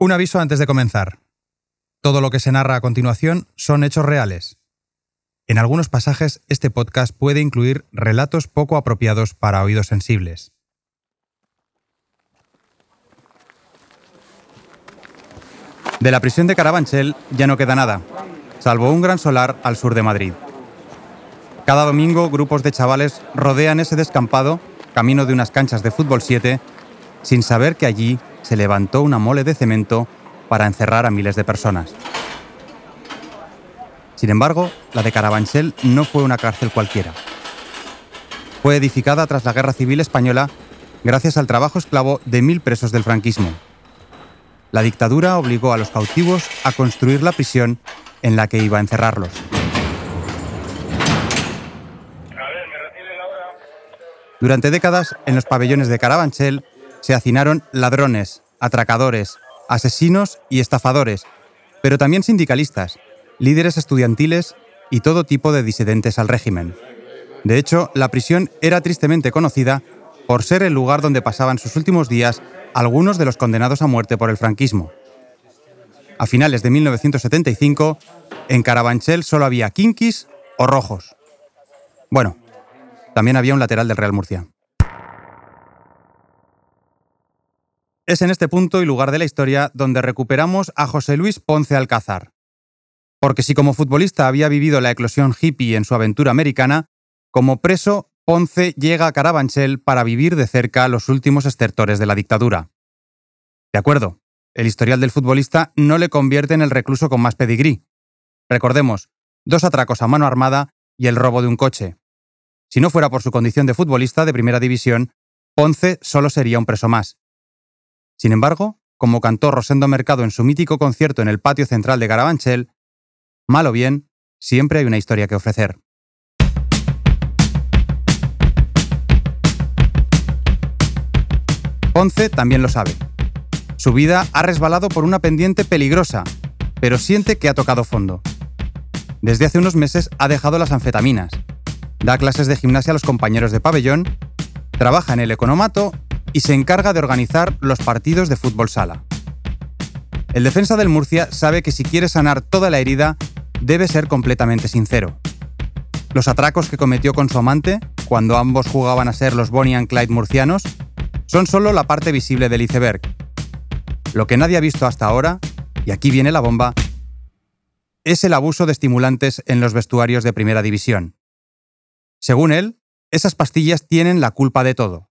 Un aviso antes de comenzar. Todo lo que se narra a continuación son hechos reales. En algunos pasajes este podcast puede incluir relatos poco apropiados para oídos sensibles. De la prisión de Carabanchel ya no queda nada, salvo un gran solar al sur de Madrid. Cada domingo grupos de chavales rodean ese descampado, camino de unas canchas de fútbol 7, sin saber que allí se levantó una mole de cemento para encerrar a miles de personas. Sin embargo, la de Carabanchel no fue una cárcel cualquiera. Fue edificada tras la Guerra Civil Española gracias al trabajo esclavo de mil presos del franquismo. La dictadura obligó a los cautivos a construir la prisión en la que iba a encerrarlos. Durante décadas, en los pabellones de Carabanchel se hacinaron ladrones, atracadores, asesinos y estafadores, pero también sindicalistas, líderes estudiantiles y todo tipo de disidentes al régimen. De hecho, la prisión era tristemente conocida por ser el lugar donde pasaban sus últimos días algunos de los condenados a muerte por el franquismo. A finales de 1975, en Carabanchel solo había kinkis o rojos. Bueno, también había un lateral del Real Murcia. Es en este punto y lugar de la historia donde recuperamos a José Luis Ponce Alcázar. Porque si como futbolista había vivido la eclosión hippie en su aventura americana, como preso, Ponce llega a Carabanchel para vivir de cerca los últimos estertores de la dictadura. De acuerdo, el historial del futbolista no le convierte en el recluso con más pedigrí. Recordemos, dos atracos a mano armada y el robo de un coche. Si no fuera por su condición de futbolista de primera división, Ponce solo sería un preso más. Sin embargo, como cantó Rosendo Mercado en su mítico concierto en el patio central de Carabanchel, mal o bien, siempre hay una historia que ofrecer. Ponce también lo sabe. Su vida ha resbalado por una pendiente peligrosa, pero siente que ha tocado fondo. Desde hace unos meses ha dejado las anfetaminas, da clases de gimnasia a los compañeros de pabellón, trabaja en el economato y se encarga de organizar los partidos de fútbol sala. El defensa del Murcia sabe que si quiere sanar toda la herida, debe ser completamente sincero. Los atracos que cometió con su amante, cuando ambos jugaban a ser los Bonnie and Clyde murcianos, son solo la parte visible del iceberg. Lo que nadie ha visto hasta ahora, y aquí viene la bomba, es el abuso de estimulantes en los vestuarios de primera división. Según él, esas pastillas tienen la culpa de todo.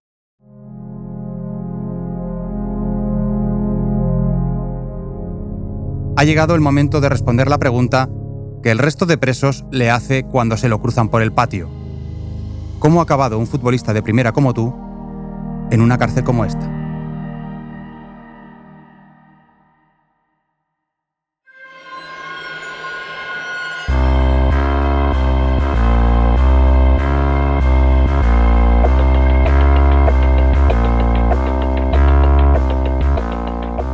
Ha llegado el momento de responder la pregunta que el resto de presos le hace cuando se lo cruzan por el patio. ¿Cómo ha acabado un futbolista de primera como tú en una cárcel como esta?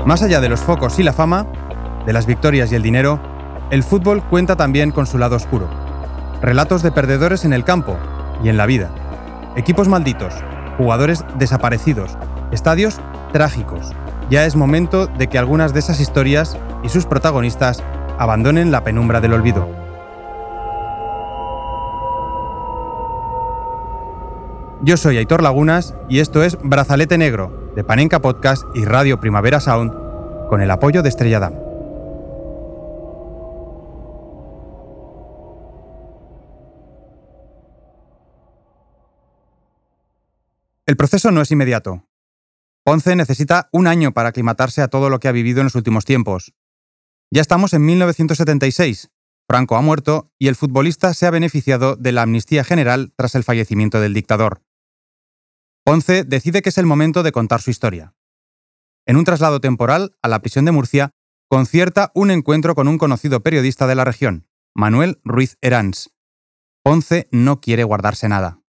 Más allá de los focos y la fama, de las victorias y el dinero, el fútbol cuenta también con su lado oscuro. Relatos de perdedores en el campo y en la vida. Equipos malditos, jugadores desaparecidos, estadios trágicos. Ya es momento de que algunas de esas historias y sus protagonistas abandonen la penumbra del olvido. Yo soy Aitor Lagunas y esto es Brazalete Negro, de Panenka Podcast y Radio Primavera Sound, con el apoyo de Estrella Damm. El proceso no es inmediato. Ponce necesita un año para aclimatarse a todo lo que ha vivido en los últimos tiempos. Ya estamos en 1976. Franco ha muerto y el futbolista se ha beneficiado de la amnistía general tras el fallecimiento del dictador. Ponce decide que es el momento de contar su historia. En un traslado temporal a la prisión de Murcia, concierta un encuentro con un conocido periodista de la región, Manuel Ruiz Herans. Ponce no quiere guardarse nada.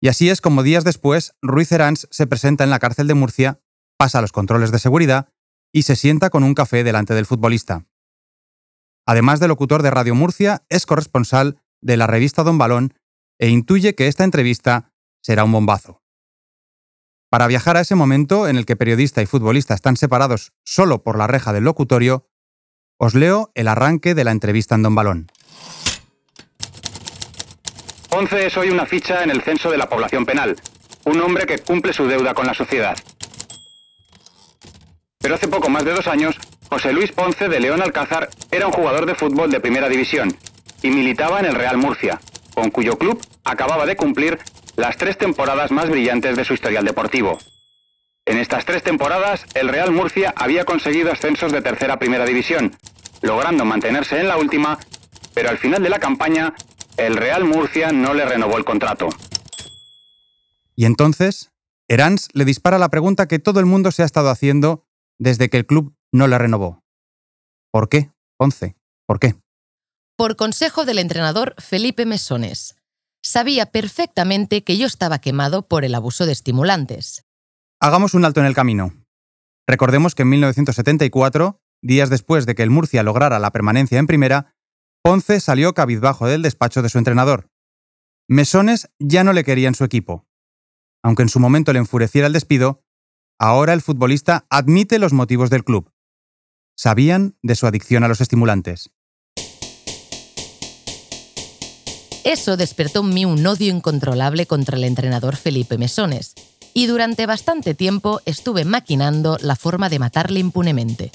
Y así es como días después, Ruiz Herans se presenta en la cárcel de Murcia, pasa los controles de seguridad y se sienta con un café delante del futbolista. Además de locutor de Radio Murcia, es corresponsal de la revista Don Balón e intuye que esta entrevista será un bombazo. Para viajar a ese momento en el que periodista y futbolista están separados solo por la reja del locutorio, os leo el arranque de la entrevista en Don Balón. Ponce es hoy una ficha en el censo de la población penal, un hombre que cumple su deuda con la sociedad. Pero hace poco más de dos años, José Luis Ponce de León Alcázar era un jugador de fútbol de primera división y militaba en el Real Murcia, con cuyo club acababa de cumplir las tres temporadas más brillantes de su historial deportivo. En estas tres temporadas, el Real Murcia había conseguido ascensos de tercera a primera división, logrando mantenerse en la última, pero al final de la campaña, el Real Murcia no le renovó el contrato. Y entonces, Erans le dispara la pregunta que todo el mundo se ha estado haciendo desde que el club no le renovó. ¿Por qué, Ponce? ¿Por qué? Por consejo del entrenador Felipe Mesones, sabía perfectamente que yo estaba quemado por el abuso de estimulantes. Hagamos un alto en el camino. Recordemos que en 1974, días después de que el Murcia lograra la permanencia en primera, Ponce salió cabizbajo del despacho de su entrenador. Mesones ya no le quería en su equipo. Aunque en su momento le enfureciera el despido, ahora el futbolista admite los motivos del club. Sabían de su adicción a los estimulantes. Eso despertó en mí un odio incontrolable contra el entrenador Felipe Mesones, y durante bastante tiempo estuve maquinando la forma de matarle impunemente.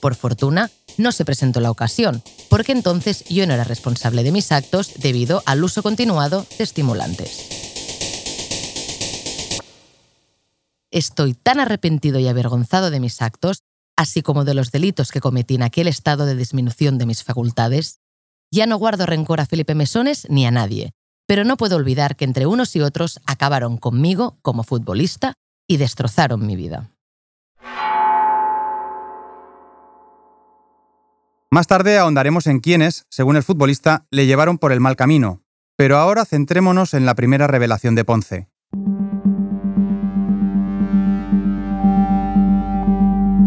Por fortuna, no se presentó la ocasión, porque entonces yo no era responsable de mis actos debido al uso continuado de estimulantes. Estoy tan arrepentido y avergonzado de mis actos, así como de los delitos que cometí en aquel estado de disminución de mis facultades, ya no guardo rencor a Felipe Mesones ni a nadie, pero no puedo olvidar que entre unos y otros acabaron conmigo como futbolista y destrozaron mi vida. Más tarde ahondaremos en quiénes, según el futbolista, le llevaron por el mal camino, pero ahora centrémonos en la primera revelación de Ponce.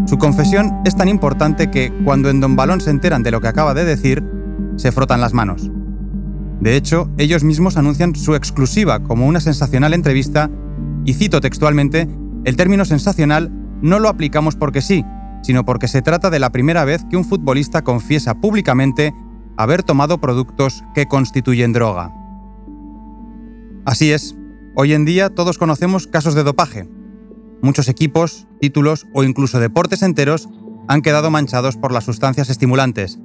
Su confesión es tan importante que, cuando en Don Balón se enteran de lo que acaba de decir, se frotan las manos. De hecho, ellos mismos anuncian su exclusiva como una sensacional entrevista y cito textualmente, el término sensacional no lo aplicamos porque sí, sino porque se trata de la primera vez que un futbolista confiesa públicamente haber tomado productos que constituyen droga. Así es, hoy en día todos conocemos casos de dopaje. Muchos equipos, títulos o incluso deportes enteros han quedado manchados por las sustancias estimulantes,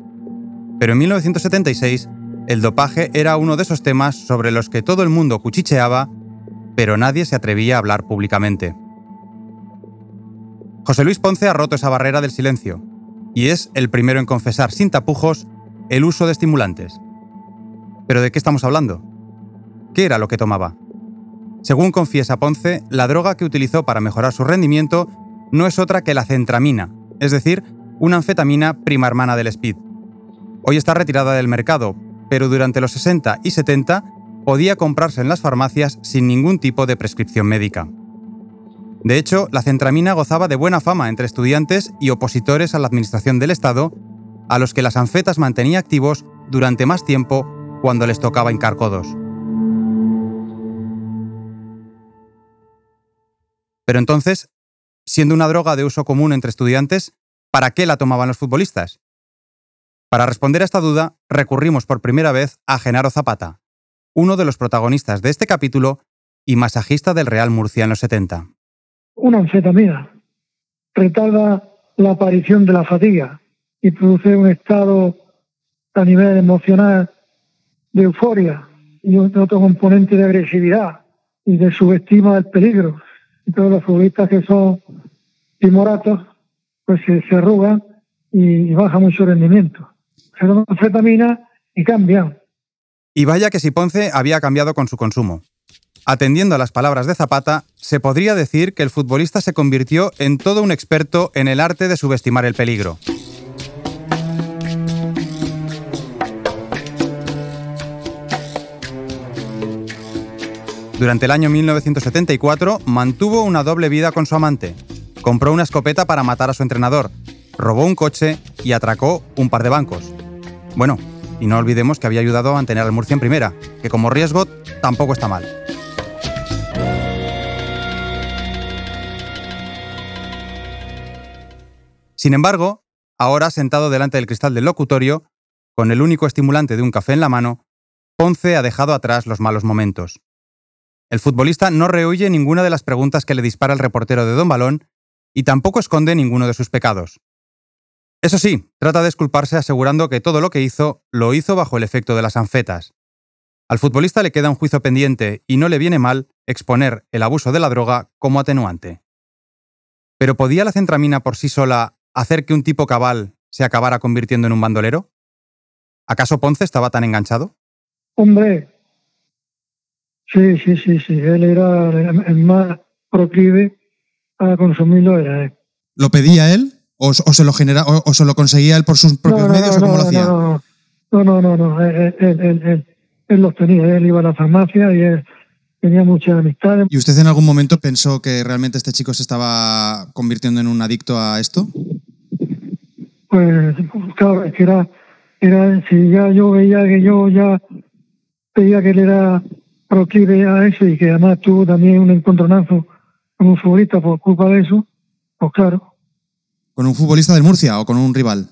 pero en 1976, el dopaje era uno de esos temas sobre los que todo el mundo cuchicheaba, pero nadie se atrevía a hablar públicamente. José Luis Ponce ha roto esa barrera del silencio, y es el primero en confesar sin tapujos el uso de estimulantes. ¿Pero de qué estamos hablando? ¿Qué era lo que tomaba? Según confiesa Ponce, la droga que utilizó para mejorar su rendimiento no es otra que la centramina, es decir, una anfetamina prima hermana del speed. Hoy está retirada del mercado, pero durante los 60 y 70 podía comprarse en las farmacias sin ningún tipo de prescripción médica. De hecho, la centramina gozaba de buena fama entre estudiantes y opositores a la administración del Estado, a los que las anfetas mantenía activos durante más tiempo cuando les tocaba hincar codos. Pero entonces, siendo una droga de uso común entre estudiantes, ¿para qué la tomaban los futbolistas? Para responder a esta duda, recurrimos por primera vez a Genaro Zapata, uno de los protagonistas de este capítulo y masajista del Real Murcia en los 70. Una anfetamina retarda la aparición de la fatiga y produce un estado a nivel emocional de euforia y otro componente de agresividad y de subestima del peligro. Todos los futbolistas que son timoratos pues se, arrugan y, y baja mucho rendimiento anfetamina y cambian. Y vaya que si Ponce había cambiado con su consumo. Atendiendo a las palabras de Zapata, se podría decir que el futbolista se convirtió en todo un experto en el arte de subestimar el peligro. Durante el año 1974 mantuvo una doble vida con su amante. Compró una escopeta para matar a su entrenador, robó un coche y atracó un par de bancos. Bueno, y no olvidemos que había ayudado a mantener al Murcia en primera, que como riesgo tampoco está mal. Sin embargo, ahora sentado delante del cristal del locutorio, con el único estimulante de un café en la mano, Ponce ha dejado atrás los malos momentos. El futbolista no rehuye ninguna de las preguntas que le dispara el reportero de Don Balón y tampoco esconde ninguno de sus pecados. Eso sí, trata de disculparse asegurando que todo lo que hizo lo hizo bajo el efecto de las anfetas. Al futbolista le queda un juicio pendiente y no le viene mal exponer el abuso de la droga como atenuante. ¿Pero podía la centramina por sí sola hacer que un tipo cabal se acabara convirtiendo en un bandolero? ¿Acaso Ponce estaba tan enganchado? Hombre, sí, sí, sí, sí. Él era el más proclive a consumirlo, era él. ¿Lo pedía él? ¿O, se, lo genera, o, se lo conseguía él por sus propios medios o cómo lo hacía? No, no, no, no, Él, él, él, los tenía. Él iba a la farmacia y él tenía muchas amistades. ¿Y usted en algún momento pensó que realmente este chico se estaba convirtiendo en un adicto a esto? Pues claro, es que era, era si ya yo veía que yo ya veía que él era proclive a eso y que además tuvo también un encontronazo con un futbolista por culpa de eso, pues claro. ¿Con un futbolista del Murcia o con un rival?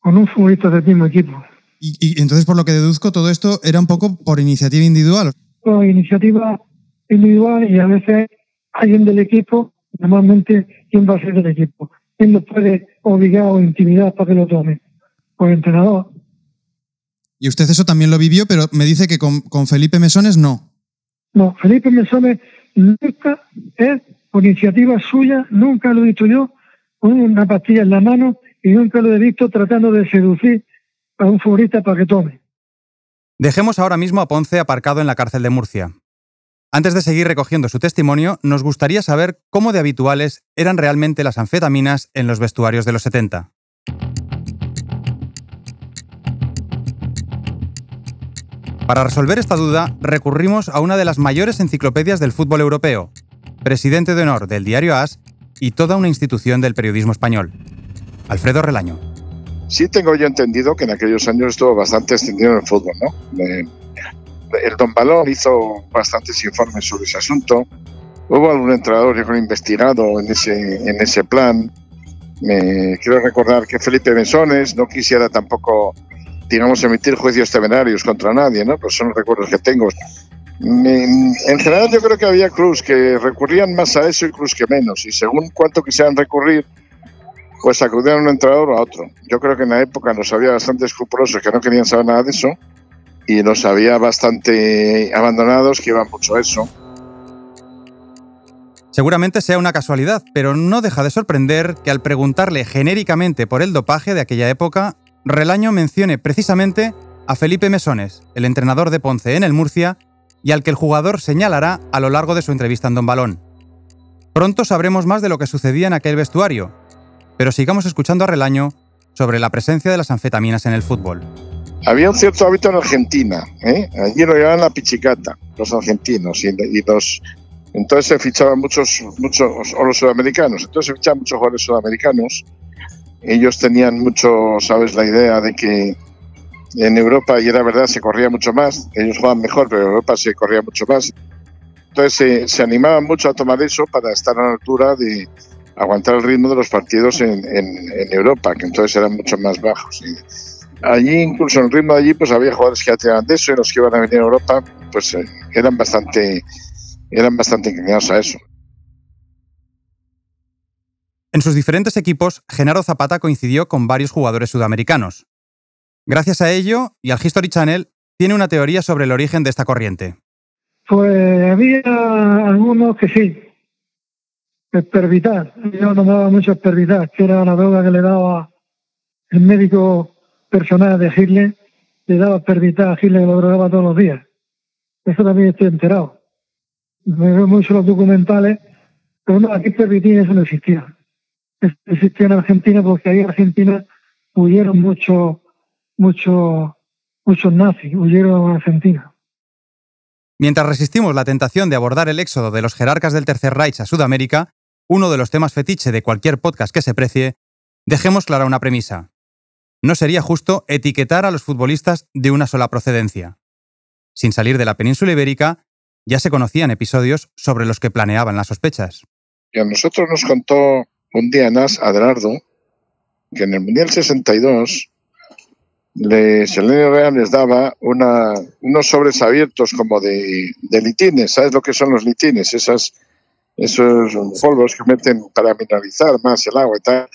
Con un futbolista del mismo equipo. Y, y entonces, por lo que deduzco, todo esto era un poco por iniciativa individual. Por iniciativa individual y a veces alguien del equipo, normalmente, ¿quién va a ser del equipo? ¿Quién lo puede obligar o intimidar para que lo tome? Pues el entrenador. Y usted eso también lo vivió, pero me dice que con, con Felipe Mesones no. No, Felipe Mesones nunca es por iniciativa suya, nunca lo he visto yo con una pastilla en la mano y nunca lo he visto tratando de seducir a un futbolista para que tome. Dejemos ahora mismo a Ponce aparcado en la cárcel de Murcia. Antes de seguir recogiendo su testimonio, nos gustaría saber cómo de habituales eran realmente las anfetaminas en los vestuarios de los 70. Para resolver esta duda, recurrimos a una de las mayores enciclopedias del fútbol europeo, presidente de honor del diario AS y toda una institución del periodismo español. Alfredo Relaño. Sí tengo yo entendido que en aquellos años estuvo bastante extendido en el fútbol, ¿no? el Don Balón hizo bastantes informes sobre ese asunto. Hubo algún entrenador yo creo investigado en ese, en ese plan. Me quiero recordar que Felipe Bensones no quisiera tampoco digamos, emitir juicios temerarios contra nadie, ¿no? Pues son los recuerdos que tengo. En general yo creo que había clubs que recurrían más a eso y clubs que menos, y según cuánto quisieran recurrir, pues a un entrenador a otro. Yo creo que en la época nos había bastante escrupulosos que no querían saber nada de eso, y nos había bastante abandonados que iban mucho a eso. Seguramente sea una casualidad, pero no deja de sorprender que al preguntarle genéricamente por el dopaje de aquella época, Relaño mencione precisamente a Felipe Mesones, el entrenador de Ponce en el Murcia, y al que el jugador señalará a lo largo de su entrevista en Don Balón. Pronto sabremos más de lo que sucedía en aquel vestuario, pero sigamos escuchando a Relaño sobre la presencia de las anfetaminas en el fútbol. Había un cierto hábito en Argentina, ¿eh? allí lo llamaban la pichicata, los argentinos, y, los, entonces se fichaban muchos, muchos, o los sudamericanos, entonces se fichaban muchos jugadores sudamericanos, ellos tenían mucho, sabes, la idea de que en Europa, y era verdad, se corría mucho más, ellos jugaban mejor, pero en Europa se corría mucho más. Entonces se, animaban mucho a tomar eso para estar a la altura de aguantar el ritmo de los partidos en, Europa, que entonces eran mucho más bajos. allí, incluso en el ritmo de allí, pues había jugadores que ya de eso y los que iban a venir a Europa, pues eh, eran bastante, eran bastante inclinados a eso. En sus diferentes equipos, Genaro Zapata coincidió con varios jugadores sudamericanos. Gracias a ello, y al History Channel, tiene una teoría sobre el origen de esta corriente. Pues había algunos que sí. Espervitar. Yo nombraba mucho espervitar, que era la droga que le daba el médico personal de Hitler, le daba espervitar a Hitler que lo drogaba todos los días. Eso también estoy enterado. Me veo mucho los documentales, pero no, aquí permitir eso no existía existía en Argentina porque ahí en Argentina huyeron muchos mucho, muchos nazis, huyeron a Argentina. Mientras resistimos la tentación de abordar el éxodo de los jerarcas del Tercer Reich a Sudamérica, uno de los temas fetiche de cualquier podcast que se precie, dejemos clara una premisa. No sería justo etiquetar a los futbolistas de una sola procedencia. Sin salir de la península ibérica, ya se conocían episodios sobre los que planeaban las sospechas. Y a nosotros nos contó un día Nas Adelardo, que en el Mundial 62 les, el Real les daba unos sobres abiertos como de, de, litines. ¿Sabes lo que son los litines? Esas, esos polvos que meten para mineralizar más el agua y tal.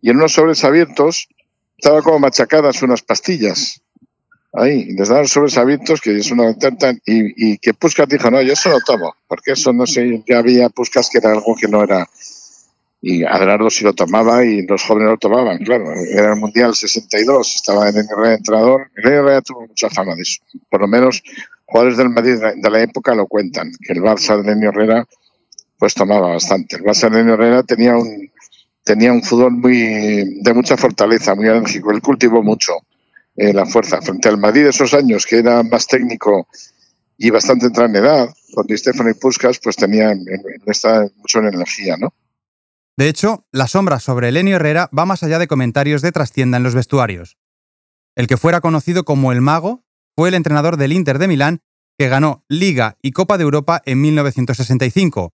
Y en unos sobres abiertos estaba como machacadas unas pastillas. Ahí, les daban sobres abiertos, que es una y, y que Puskas dijo, no, yo eso lo tomo, porque eso no sé, ya había Puskas que era algo que no era y Adelardo sí lo tomaba y los jóvenes lo tomaban, claro. Era el Mundial 62, estaba en el entrenador. El Herrera tuvo mucha fama de eso. Por lo menos jugadores del Madrid de la época lo cuentan, que el Barça de Lenio Herrera pues tomaba bastante. El Barça de Herrera tenía un, tenía un fútbol muy de mucha fortaleza, muy enérgico. Él cultivó mucho eh, la fuerza. Frente al Madrid de esos años, que era más técnico y bastante entrada en edad, con Stefano y Puskas, pues tenían mucho en energía, ¿no? De hecho, la sombra sobre Elenio Herrera va más allá de comentarios de trastienda en los vestuarios. El que fuera conocido como el mago fue el entrenador del Inter de Milán que ganó Liga y Copa de Europa en 1965,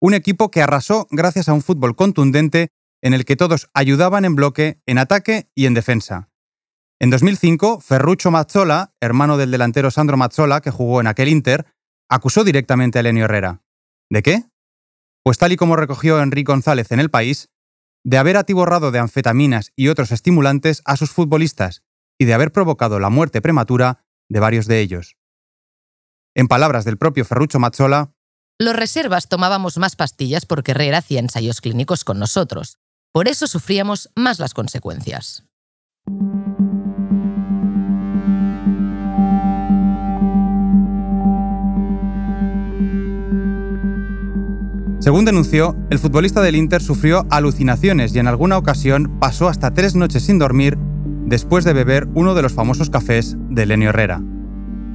un equipo que arrasó gracias a un fútbol contundente en el que todos ayudaban en bloque, en ataque y en defensa. En 2005, Ferruccio Mazzola, hermano del delantero Sandro Mazzola, que jugó en aquel Inter, acusó directamente a Elenio Herrera. ¿De qué? pues tal y como recogió Enrique González en El País, de haber atiborrado de anfetaminas y otros estimulantes a sus futbolistas y de haber provocado la muerte prematura de varios de ellos. En palabras del propio Ferrucho Mazzola, los reservas tomábamos más pastillas porque Herrera hacía ensayos clínicos con nosotros. Por eso sufríamos más las consecuencias. Según denunció, el futbolista del Inter sufrió alucinaciones y en alguna ocasión pasó hasta tres noches sin dormir después de beber uno de los famosos cafés de Lenio Herrera.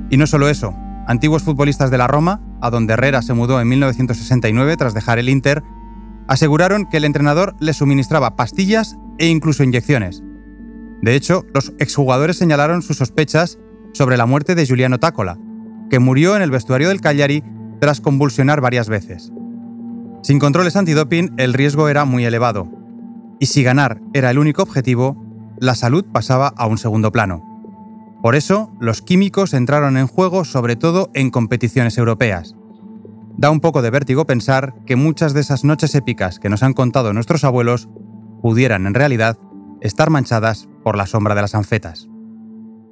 Y no solo eso, antiguos futbolistas de la Roma, a donde Herrera se mudó en 1969 tras dejar el Inter, aseguraron que el entrenador le suministraba pastillas e incluso inyecciones. De hecho, los exjugadores señalaron sus sospechas sobre la muerte de Giuliano Tácola, que murió en el vestuario del Cagliari tras convulsionar varias veces. Sin controles antidoping, el riesgo era muy elevado. Y si ganar era el único objetivo, la salud pasaba a un segundo plano. Por eso, los químicos entraron en juego sobre todo en competiciones europeas. Da un poco de vértigo pensar que muchas de esas noches épicas que nos han contado nuestros abuelos pudieran en realidad estar manchadas por la sombra de las anfetas.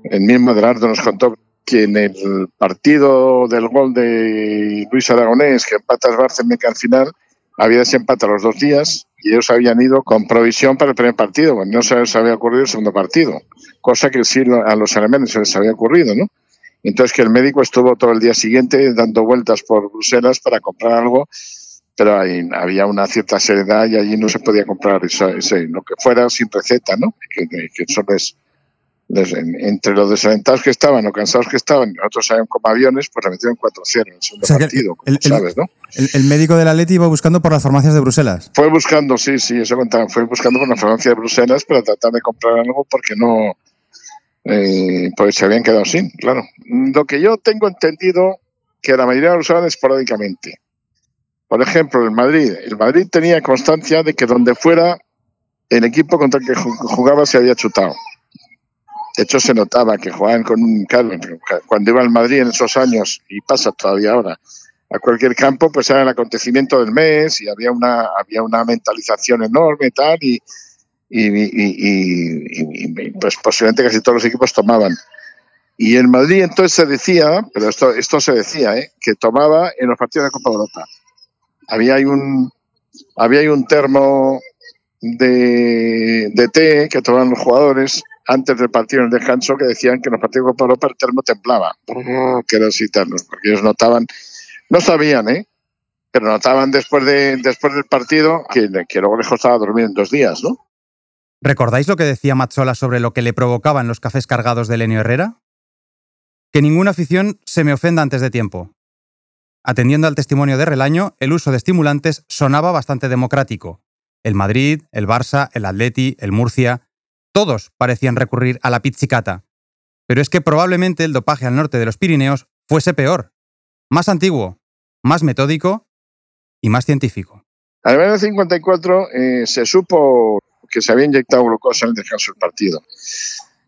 El mismo Adelardo nos contó que en el partido del gol de Luis Aragonés, que empata el al final, había desempate los dos días y ellos habían ido con provisión para el primer partido. Bueno, no se les había ocurrido el segundo partido, cosa que sí a los alemanes se les había ocurrido, ¿no? Entonces que el médico estuvo todo el día siguiente dando vueltas por Bruselas para comprar algo, pero había una cierta seriedad y allí no se podía comprar ese, lo que fuera sin receta, ¿no? Que, que eso es entre los desalentados que estaban o cansados que estaban, otros salían como aviones, pues le metieron 4-0 en el segundo partido, como el, sabes, ¿no? El, médico del Atleti iba buscando por las farmacias de Bruselas. Fue buscando, sí, sí, eso contaba, fue buscando por la farmacia de Bruselas para tratar de comprar algo porque no, eh, pues se habían quedado sin, claro. Lo que yo tengo entendido que la mayoría lo usaban esporádicamente. Por ejemplo, el Madrid. El Madrid tenía constancia de que donde fuera el equipo contra el que jugaba se había chutado. De hecho, se notaba que jugaban con un. Claro, cuando iba al Madrid en esos años, y pasa todavía ahora, a cualquier campo, pues era el acontecimiento del mes y había una, había una mentalización enorme y tal, y, y, pues posiblemente casi todos los equipos tomaban. Y en Madrid entonces se decía, pero esto, esto se decía, ¿eh? que tomaba en los partidos de Copa Europa. Había un, había un termo de, de té que tomaban los jugadores antes del partido en el descanso que decían que en los partidos de Copa Europa el termo templaba, que era porque ellos notaban, no sabían, ¿eh? pero notaban después, de, después del partido que, que luego les costaba dormir en dos días, ¿no? ¿Recordáis lo que decía Mazzola sobre lo que le provocaban los cafés cargados de Lenio Herrera? Que ninguna afición se me ofenda antes de tiempo. Atendiendo al testimonio de Relaño, el uso de estimulantes sonaba bastante democrático. El Madrid, el Barça, el Atleti, el Murcia, todos parecían recurrir a la pizzicata. Pero es que probablemente el dopaje al norte de los Pirineos fuese peor, más antiguo, más metódico y más científico. En el 54 eh, se supo que se había inyectado glucosa en el descanso del partido.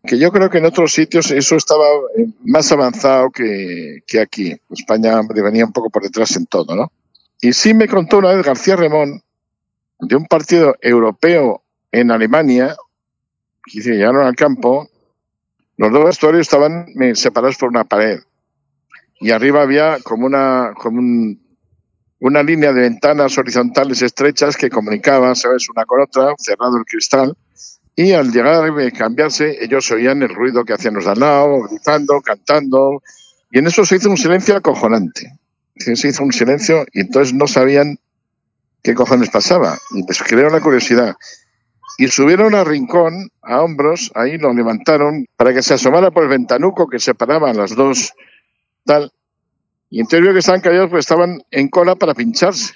Que yo creo que en otros sitios eso estaba eh, más avanzado que, que aquí. España venía un poco por detrás en todo, ¿no? Y sí me contó una vez García Remón de un partido europeo en Alemania, que llegaron al campo, los dos vestuarios estaban separados por una pared y arriba había como una, como un, una línea de ventanas horizontales estrechas que comunicaban, ¿sabes?, una con otra, cerrado el cristal, y al llegar a cambiarse, ellos oían el ruido que hacían los de al lado, gritando, cantando, y en eso se hizo un silencio acojonante. Se hizo un silencio y entonces no sabían qué cojones pasaba. Y les crearon la curiosidad. Y subieron a rincón, a hombros, ahí lo levantaron para que se asomara por el ventanuco que separaban las dos tal. Y entonces vio que estaban callados pues estaban en cola para pincharse.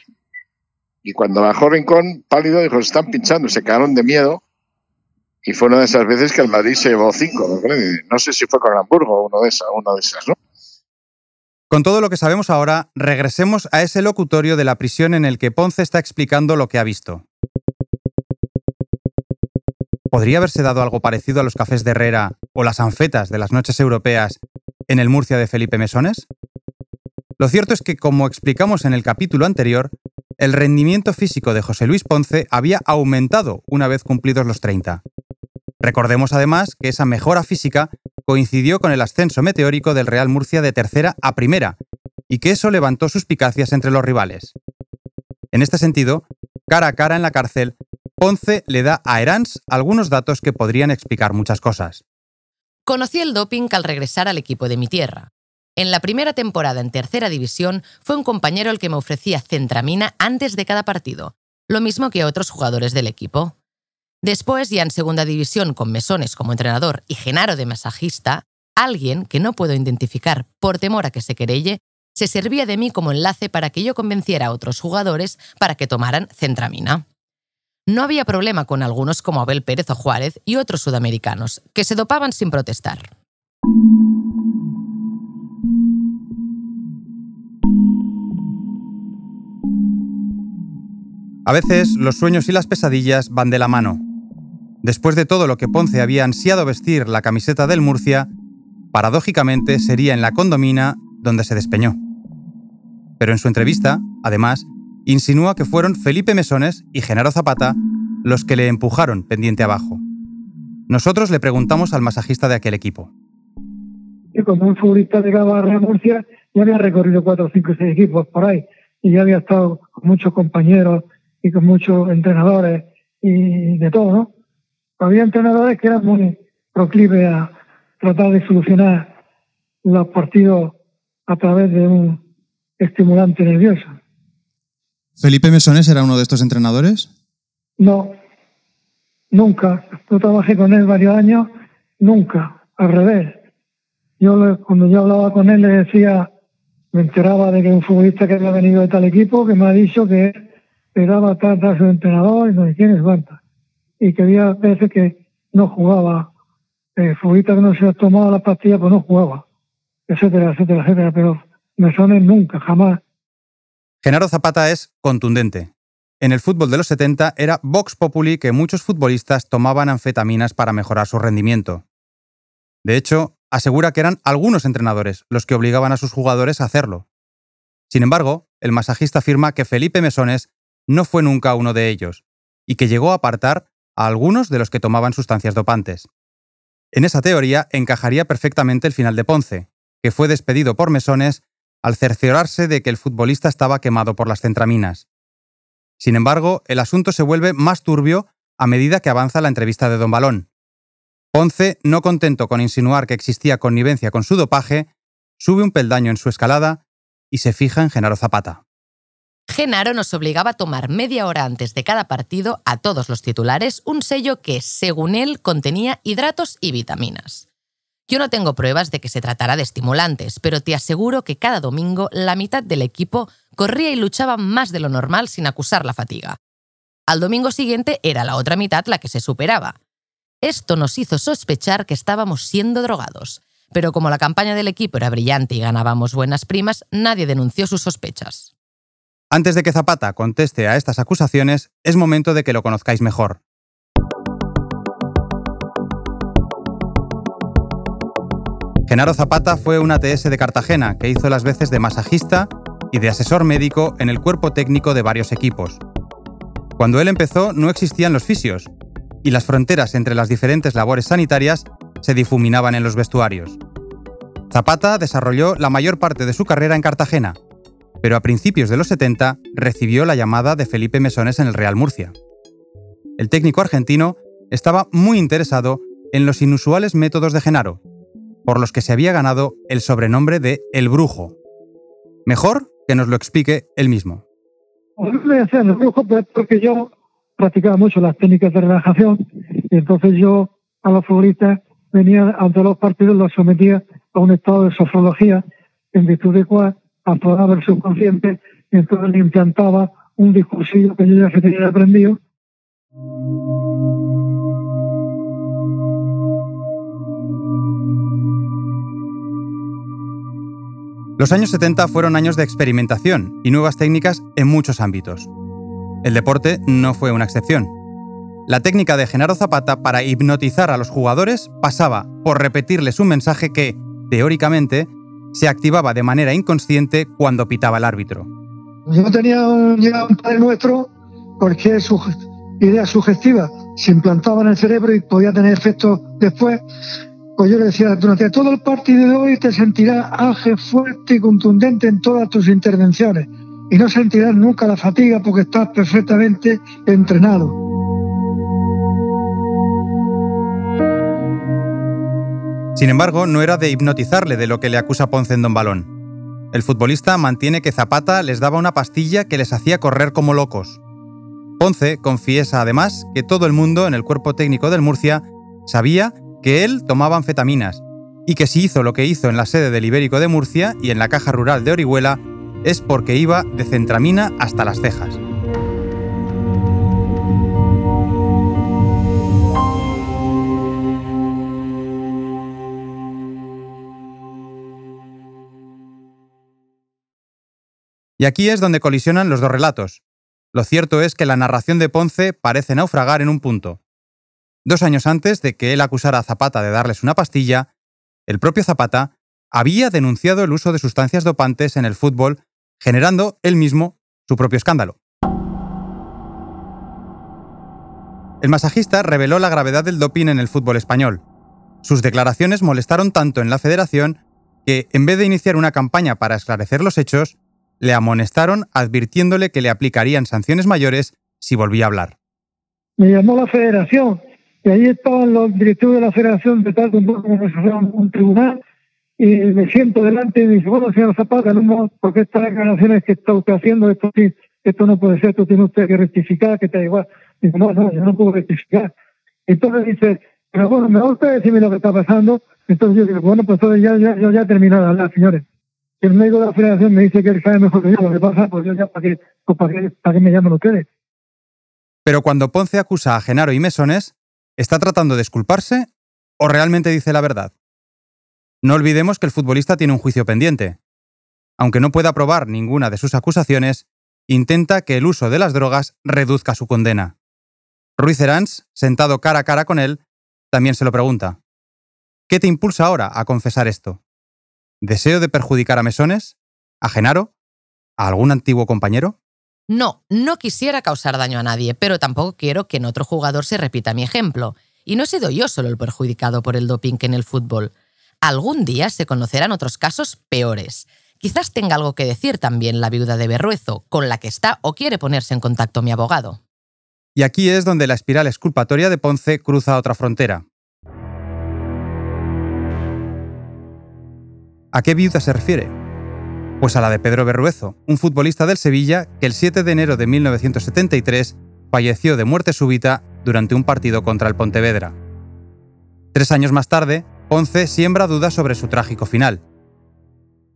Y cuando bajó Rincón, pálido, dijo, están pinchando, se quedaron de miedo. Y fue una de esas veces que el Madrid se llevó cinco. No, sé si fue con Hamburgo o uno de esas, una de esas, ¿no? Con todo lo que sabemos ahora, regresemos a ese locutorio de la prisión en el que Ponce está explicando lo que ha visto. ¿Podría haberse dado algo parecido a los cafés de Herrera o las anfetas de las noches europeas en el Murcia de Felipe Mesones? Lo cierto es que, como explicamos en el capítulo anterior, el rendimiento físico de José Luis Ponce había aumentado una vez cumplidos los 30. Recordemos además que esa mejora física coincidió con el ascenso meteórico del Real Murcia de tercera a primera, y que eso levantó suspicacias entre los rivales. En este sentido, cara a cara en la cárcel, Ponce le da a Erans algunos datos que podrían explicar muchas cosas. Conocí el doping al regresar al equipo de mi tierra. En la primera temporada en tercera división fue un compañero el que me ofrecía centramina antes de cada partido, lo mismo que otros jugadores del equipo. Después, ya en segunda división con Mesones como entrenador y Genaro de masajista, alguien que no puedo identificar por temor a que se querelle, se servía de mí como enlace para que yo convenciera a otros jugadores para que tomaran centramina. No había problema con algunos como Abel Pérez o Juárez y otros sudamericanos, que se dopaban sin protestar. A veces los sueños y las pesadillas van de la mano. Después de todo lo que Ponce había ansiado vestir la camiseta del Murcia, paradójicamente sería en la condomina donde se despeñó. Pero en su entrevista, además, insinúa que fueron Felipe Mesones y Genaro Zapata los que le empujaron pendiente abajo. Nosotros le preguntamos al masajista de aquel equipo. Y como un futbolista de a Murcia, ya había recorrido cuatro, cinco, seis equipos por ahí y ya había estado con muchos compañeros y con muchos entrenadores y de todo, ¿no? Había entrenadores que eran muy proclives a tratar de solucionar los partidos a través de un estimulante nervioso. ¿Felipe Mesones era uno de estos entrenadores? No, nunca. Yo trabajé con él varios años, nunca, al revés. Yo cuando yo hablaba con él le decía, me enteraba de que un futbolista que había venido de tal equipo que me ha dicho que pegaba tanto a su entrenador y no sé quién es Y que había veces que no jugaba. Eh, que no se ha tomado la pastilla, pues no jugaba. Etcétera, etcétera, etcétera. Pero Mesones nunca, jamás. Genaro Zapata es contundente. En el fútbol de los 70 era Vox Populi que muchos futbolistas tomaban anfetaminas para mejorar su rendimiento. De hecho, asegura que eran algunos entrenadores los que obligaban a sus jugadores a hacerlo. Sin embargo, el masajista afirma que Felipe Mesones no fue nunca uno de ellos, y que llegó a apartar a algunos de los que tomaban sustancias dopantes. En esa teoría encajaría perfectamente el final de Ponce, que fue despedido por Mesones al cerciorarse de que el futbolista estaba quemado por las centraminas. Sin embargo, el asunto se vuelve más turbio a medida que avanza la entrevista de Don Balón. Ponce, no contento con insinuar que existía connivencia con su dopaje, sube un peldaño en su escalada y se fija en Genaro Zapata. Genaro nos obligaba a tomar media hora antes de cada partido a todos los titulares un sello que, según él, contenía hidratos y vitaminas. Yo no tengo pruebas de que se tratara de estimulantes, pero te aseguro que cada domingo la mitad del equipo corría y luchaba más de lo normal sin acusar la fatiga. Al domingo siguiente era la otra mitad la que se superaba. Esto nos hizo sospechar que estábamos siendo drogados, pero como la campaña del equipo era brillante y ganábamos buenas primas, nadie denunció sus sospechas. Antes de que Zapata conteste a estas acusaciones, es momento de que lo conozcáis mejor. Genaro Zapata fue un ATS de Cartagena que hizo las veces de masajista y de asesor médico en el cuerpo técnico de varios equipos. Cuando él empezó no existían los fisios, y las fronteras entre las diferentes labores sanitarias se difuminaban en los vestuarios. Zapata desarrolló la mayor parte de su carrera en Cartagena, pero a principios de los 70 recibió la llamada de Felipe Mesones en el Real Murcia. El técnico argentino estaba muy interesado en los inusuales métodos de Genaro, por los que se había ganado el sobrenombre de El Brujo. Mejor que nos lo explique él mismo. Me el brujo pues, porque yo practicaba mucho las técnicas de relajación y entonces yo a los futbolistas venía ante los partidos los sometía a un estado de sofrología en virtud de cual afloraba el subconsciente y entonces le implantaba un discursillo que yo ya se tenía aprendido. Los años 70 fueron años de experimentación y nuevas técnicas en muchos ámbitos. El deporte no fue una excepción. La técnica de Genaro Zapata para hipnotizar a los jugadores pasaba por repetirles un mensaje que, teóricamente, se activaba de manera inconsciente cuando pitaba el árbitro. Yo tenía un, padre nuestro porque su idea sugestiva se implantaba en el cerebro y podía tener efectos después. Pues yo le decía, durante todo el partido de hoy te sentirás ágil, fuerte y contundente en todas tus intervenciones y no sentirás nunca la fatiga porque estás perfectamente entrenado. Sin embargo, no era de hipnotizarle de lo que le acusa Ponce en Don Balón. El futbolista mantiene que Zapata les daba una pastilla que les hacía correr como locos. Ponce confiesa además que todo el mundo en el cuerpo técnico del Murcia sabía que él tomaba anfetaminas y que si hizo lo que hizo en la sede del Ibérico de Murcia y en la caja rural de Orihuela es porque iba de centramina hasta las cejas. Y aquí es donde colisionan los dos relatos. Lo cierto es que la narración de Ponce parece naufragar en un punto. Dos años antes de que él acusara a Zapata de darles una pastilla, el propio Zapata había denunciado el uso de sustancias dopantes en el fútbol generando él mismo su propio escándalo. El masajista reveló la gravedad del doping en el fútbol español. Sus declaraciones molestaron tanto en la federación que, en vez de iniciar una campaña para esclarecer los hechos, le amonestaron advirtiéndole que le aplicarían sanciones mayores si volvía a hablar. Me llamó la federación y ahí estaban los directivos de la federación de tal como un tribunal y me siento delante y me dice, bueno, señor Zapata, no, porque estas declaraciones que está usted haciendo, esto esto no puede ser, esto tiene usted que rectificar, que está igual. Dice, no, no, yo no puedo rectificar. Entonces dice, pero bueno, me gusta decirme lo que está pasando. Entonces yo digo, bueno, pues entonces ya, ya, yo ya he terminado de hablar, señores. Si el médico de la federación me dice que él sabe mejor que yo lo que pasa, pues yo ya, ¿para qué, pues para qué, para qué me llaman ustedes? Pero cuando Ponce acusa a Genaro y Mesones, ¿está tratando de disculparse o realmente dice la verdad? No olvidemos que el futbolista tiene un juicio pendiente. Aunque no pueda probar ninguna de sus acusaciones, intenta que el uso de las drogas reduzca su condena. Ruiz Herans, sentado cara a cara con él, también se lo pregunta. ¿Qué te impulsa ahora a confesar esto? ¿Deseo de perjudicar a Mesones? ¿A Genaro? ¿A algún antiguo compañero? No, no quisiera causar daño a nadie, pero tampoco quiero que en otro jugador se repita mi ejemplo. Y no he sido yo solo el perjudicado por el doping en el fútbol. Algún día se conocerán otros casos peores. Quizás tenga algo que decir también la viuda de Berruezo, con la que está o quiere ponerse en contacto mi abogado. Y aquí es donde la espiral exculpatoria de Ponce cruza otra frontera. ¿A qué viuda se refiere? Pues a la de Pedro Berruezo, un futbolista del Sevilla que el 7 de enero de 1973 falleció de muerte súbita durante un partido contra el Pontevedra. Tres años más tarde, Ponce siembra dudas sobre su trágico final.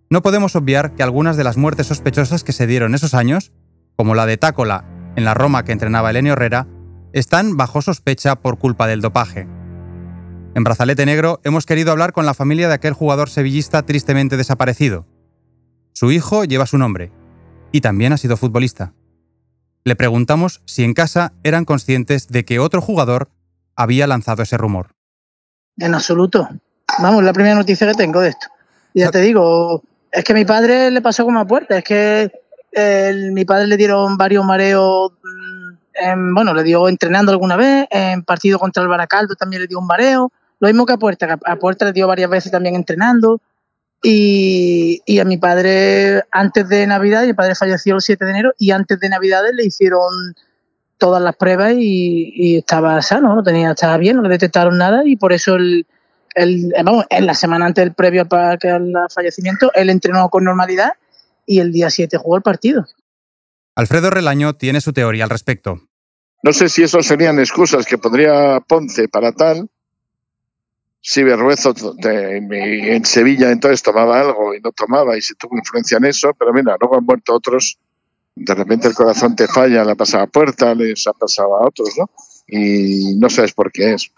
No podemos obviar que algunas de las muertes sospechosas que se dieron esos años, como la de Tácola en la Roma que entrenaba Elenio Herrera, están bajo sospecha por culpa del dopaje. En Brazalete Negro hemos querido hablar con la familia de aquel jugador sevillista tristemente desaparecido. Su hijo lleva su nombre y también ha sido futbolista. Le preguntamos si en casa eran conscientes de que otro jugador había lanzado ese rumor. En absoluto. Vamos, la primera noticia que tengo de esto. Y ya te digo, es que a mi padre le pasó como a puerta, es que el, mi padre le dieron varios mareos, mm, en, bueno, le dio entrenando alguna vez, en partido contra el Baracaldo también le dio un mareo, lo mismo que a Puerta, a Puerta le dio varias veces también entrenando. Y, y, a mi padre, antes de Navidad, mi padre falleció el 7 de enero, y antes de Navidad le hicieron todas las pruebas y, y estaba sano, no tenía, estaba bien, no le detectaron nada, y por eso el, el, vamos, en la semana antes del previo al, al fallecimiento, él entrenó con normalidad y el día 7 jugó el partido. Alfredo Relaño tiene su teoría al respecto. No sé si eso serían excusas que pondría Ponce para tal, si Berruezo en Sevilla entonces tomaba algo y no tomaba y se tuvo influencia en eso, pero mira, luego han muerto otros, de repente el corazón te falla, le ha pasado a Puerta, les ha pasado a otros, ¿no? Y no sabes por qué es.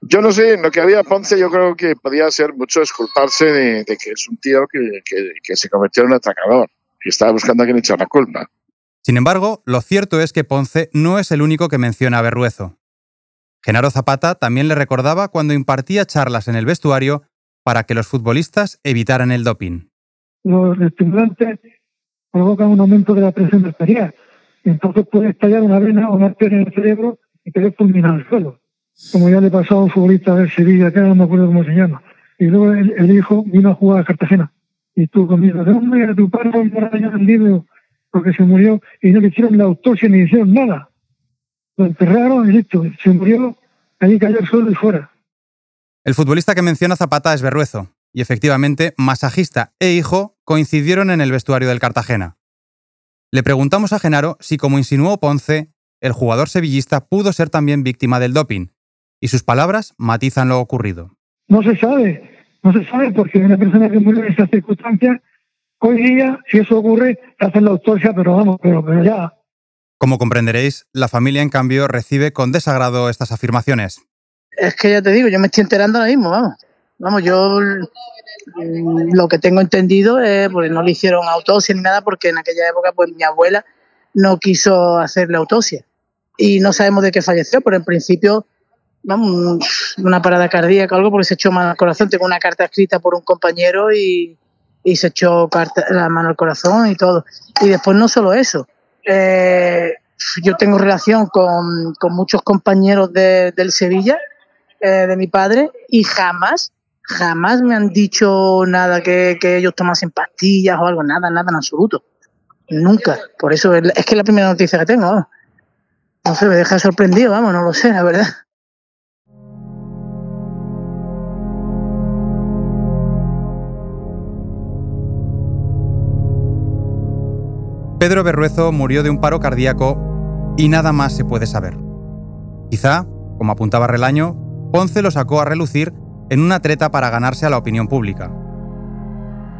Yo no sé, en lo que había Ponce yo creo que podía ser mucho disculparse de, que es un tío que, que, que, se convirtió en un atracador y estaba buscando a quien echar la culpa. Sin embargo, lo cierto es que Ponce no es el único que menciona a Berruezo. Genaro Zapata también le recordaba cuando impartía charlas en el vestuario para que los futbolistas evitaran el doping. Los estimulantes provocan un aumento de la presión arterial. Entonces puede estallar una vena o una arteria en el cerebro y querer fulminar el suelo. Como ya le pasó a un futbolista de Sevilla, que no me acuerdo cómo se llama. Y luego el, hijo vino a jugar a Cartagena. Y tú conmigo, ¿de dónde era tu padre en el libro? Porque se murió y no le hicieron la autopsia ni hicieron nada lo enterraron y listo, se murió, ahí cayó el suelo y fuera. El futbolista que menciona Zapata es Berruezo, y efectivamente, masajista e hijo coincidieron en el vestuario del Cartagena. Le preguntamos a Genaro si, como insinuó Ponce, el jugador sevillista pudo ser también víctima del doping, y sus palabras matizan lo ocurrido. No se sabe, no se sabe porque una persona que murió en esas circunstancias, hoy día, si eso ocurre, hacen la autopsia, pero vamos, pero, pero ya, como comprenderéis, la familia, en cambio, recibe con desagrado estas afirmaciones. Es que ya te digo, yo me estoy enterando ahora mismo, vamos. Vamos, yo lo que tengo entendido es, porque no le hicieron autopsia ni nada, porque en aquella época pues mi abuela no quiso hacerle autopsia. Y no sabemos de qué falleció, pero en principio, vamos, una parada cardíaca o algo, porque se echó mano al corazón. Tengo una carta escrita por un compañero y, y se echó carta, la mano al corazón y todo. Y después no solo eso, eh, yo tengo relación con, con muchos compañeros de, del Sevilla, eh, de mi padre, y jamás, jamás me han dicho nada que, que, ellos tomasen pastillas o algo, nada, nada en absoluto. Nunca. Por eso es, que es la primera noticia que tengo. No sé, me deja sorprendido, vamos, no lo sé, la verdad. Pedro Berruezo murió de un paro cardíaco y nada más se puede saber. Quizá, como apuntaba Relaño, Ponce lo sacó a relucir en una treta para ganarse a la opinión pública.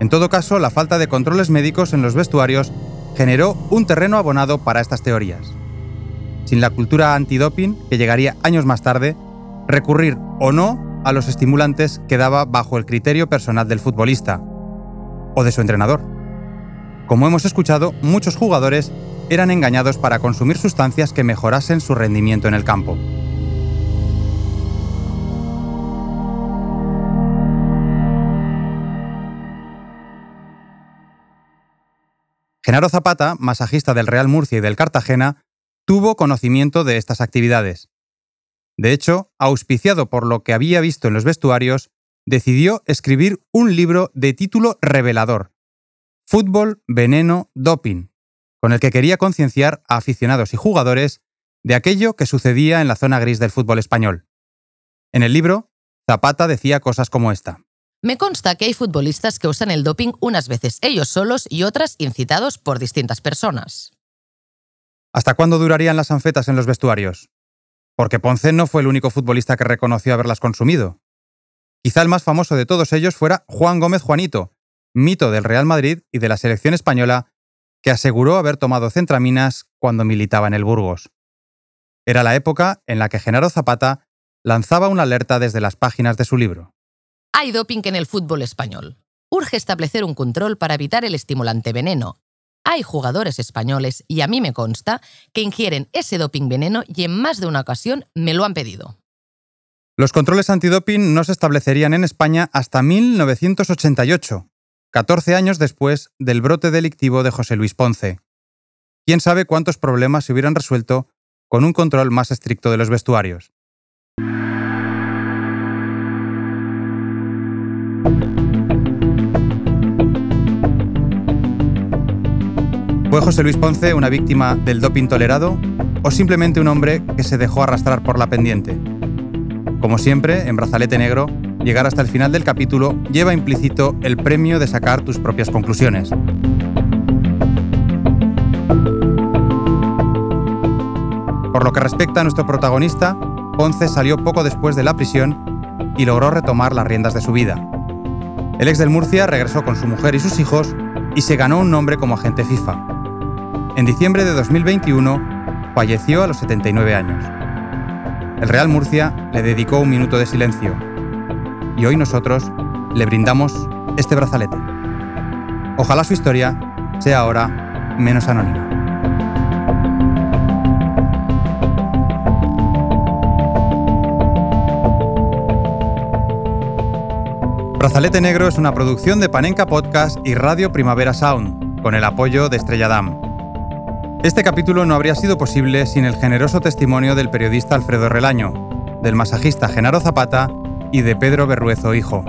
En todo caso, la falta de controles médicos en los vestuarios generó un terreno abonado para estas teorías. Sin la cultura antidoping, que llegaría años más tarde, recurrir o no a los estimulantes quedaba bajo el criterio personal del futbolista o de su entrenador. Como hemos escuchado, muchos jugadores eran engañados para consumir sustancias que mejorasen su rendimiento en el campo. Genaro Zapata, masajista del Real Murcia y del Cartagena, tuvo conocimiento de estas actividades. De hecho, auspiciado por lo que había visto en los vestuarios, decidió escribir un libro de título revelador, Fútbol, Veneno, Doping, con el que quería concienciar a aficionados y jugadores de aquello que sucedía en la zona gris del fútbol español. En el libro, Zapata decía cosas como esta. Me consta que hay futbolistas que usan el doping unas veces ellos solos y otras incitados por distintas personas. ¿Hasta cuándo durarían las anfetas en los vestuarios? Porque Ponce no fue el único futbolista que reconoció haberlas consumido. Quizá el más famoso de todos ellos fuera Juan Gómez Juanito, mito del Real Madrid y de la selección española, que aseguró haber tomado centraminas cuando militaba en el Burgos. Era la época en la que Genaro Zapata lanzaba una alerta desde las páginas de su libro. Hay doping en el fútbol español. Urge establecer un control para evitar el estimulante veneno. Hay jugadores españoles, y a mí me consta, que ingieren ese doping veneno y en más de una ocasión me lo han pedido. Los controles antidoping no se establecerían en España hasta 1988, 14 años después del brote delictivo de José Luis Ponce. ¿Quién sabe cuántos problemas se hubieran resuelto con un control más estricto de los vestuarios? ¿Fue José Luis Ponce una víctima del doping tolerado o simplemente un hombre que se dejó arrastrar por la pendiente? Como siempre, en Brazalete Negro, llegar hasta el final del capítulo lleva implícito el premio de sacar tus propias conclusiones. Por lo que respecta a nuestro protagonista, Ponce salió poco después de la prisión y logró retomar las riendas de su vida. El ex del Murcia regresó con su mujer y sus hijos y se ganó un nombre como agente FIFA. En diciembre de 2021 falleció a los 79 años. El Real Murcia le dedicó un minuto de silencio y hoy nosotros le brindamos este brazalete. Ojalá su historia sea ahora menos anónima. Brazalete Negro es una producción de Panenka Podcast y Radio Primavera Sound, con el apoyo de Estrella Damm. Este capítulo no habría sido posible sin el generoso testimonio del periodista Alfredo Relaño, del masajista Genaro Zapata y de Pedro Berruezo Hijo.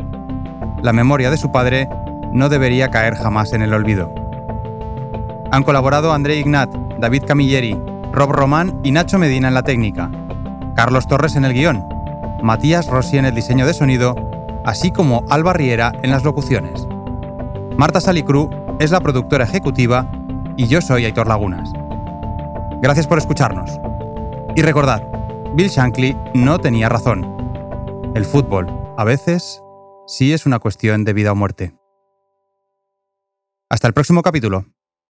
La memoria de su padre no debería caer jamás en el olvido. Han colaborado André Ignat, David Camilleri, Rob Román y Nacho Medina en la técnica, Carlos Torres en el guion, Matías Rossi en el diseño de sonido así como Alba Riera en las locuciones. Marta Salicru es la productora ejecutiva y yo soy Aitor Lagunas. Gracias por escucharnos. Y recordad, Bill Shankly no tenía razón. El fútbol, a veces, sí es una cuestión de vida o muerte. Hasta el próximo capítulo.